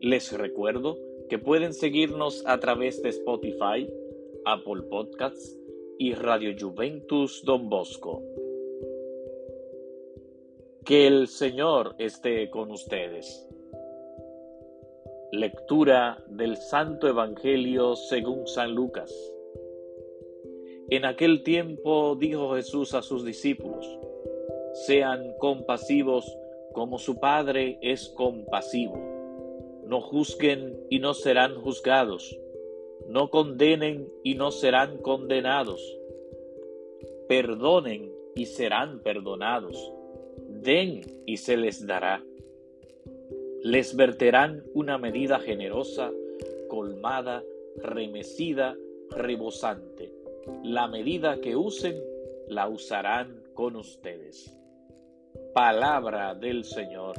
Les recuerdo que pueden seguirnos a través de Spotify, Apple Podcasts, y Radio Juventus Don Bosco. Que el Señor esté con ustedes. Lectura del Santo Evangelio según San Lucas. En aquel tiempo dijo Jesús a sus discípulos, sean compasivos como su Padre es compasivo. No juzguen y no serán juzgados no condenen y no serán condenados. Perdonen y serán perdonados. Den y se les dará. Les verterán una medida generosa, colmada, remecida, rebosante. La medida que usen, la usarán con ustedes. Palabra del Señor.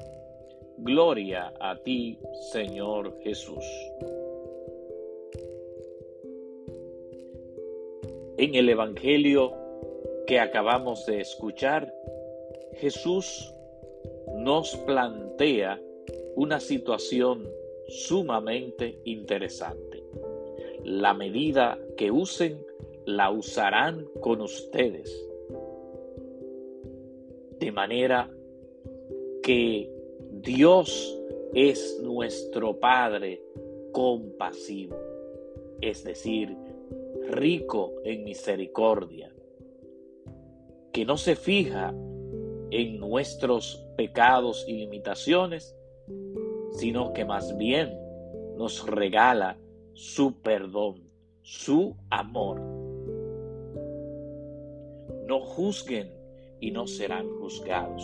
Gloria a ti, Señor Jesús. En el Evangelio que acabamos de escuchar, Jesús nos plantea una situación sumamente interesante. La medida que usen, la usarán con ustedes. De manera que Dios es nuestro Padre compasivo, es decir, rico en misericordia, que no se fija en nuestros pecados y limitaciones, sino que más bien nos regala su perdón, su amor. No juzguen y no serán juzgados.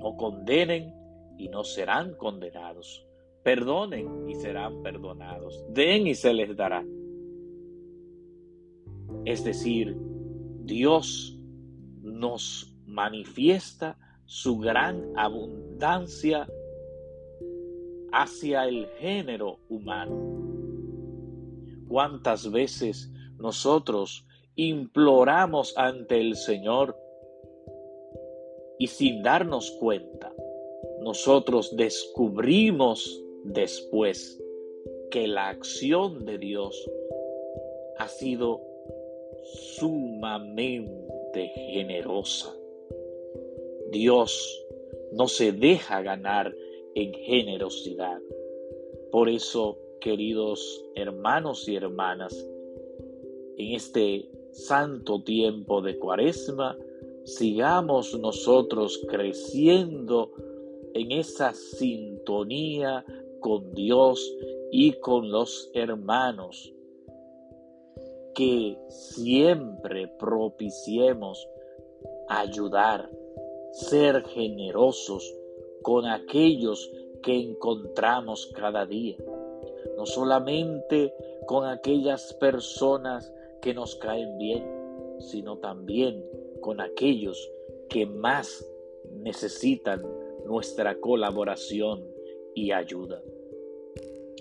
No condenen y no serán condenados. Perdonen y serán perdonados. Den y se les dará. Es decir, Dios nos manifiesta su gran abundancia hacia el género humano. ¿Cuántas veces nosotros imploramos ante el Señor y sin darnos cuenta, nosotros descubrimos después que la acción de Dios ha sido sumamente generosa. Dios no se deja ganar en generosidad. Por eso, queridos hermanos y hermanas, en este santo tiempo de cuaresma, sigamos nosotros creciendo en esa sintonía con Dios y con los hermanos. Que siempre propiciemos ayudar, ser generosos con aquellos que encontramos cada día, no solamente con aquellas personas que nos caen bien, sino también con aquellos que más necesitan nuestra colaboración y ayuda.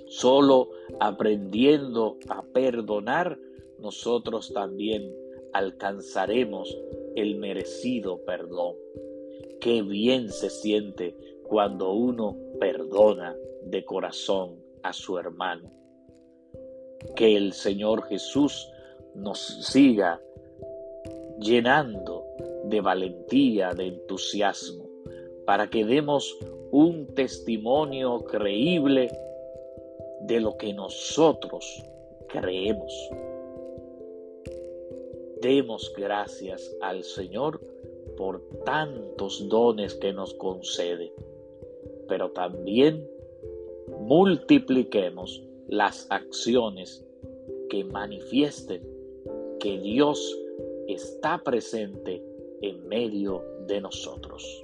Solo aprendiendo a perdonar nosotros también alcanzaremos el merecido perdón. Qué bien se siente cuando uno perdona de corazón a su hermano. Que el Señor Jesús nos siga llenando de valentía, de entusiasmo, para que demos un testimonio creíble de lo que nosotros creemos. Demos gracias al Señor por tantos dones que nos concede, pero también multipliquemos las acciones que manifiesten que Dios está presente en medio de nosotros.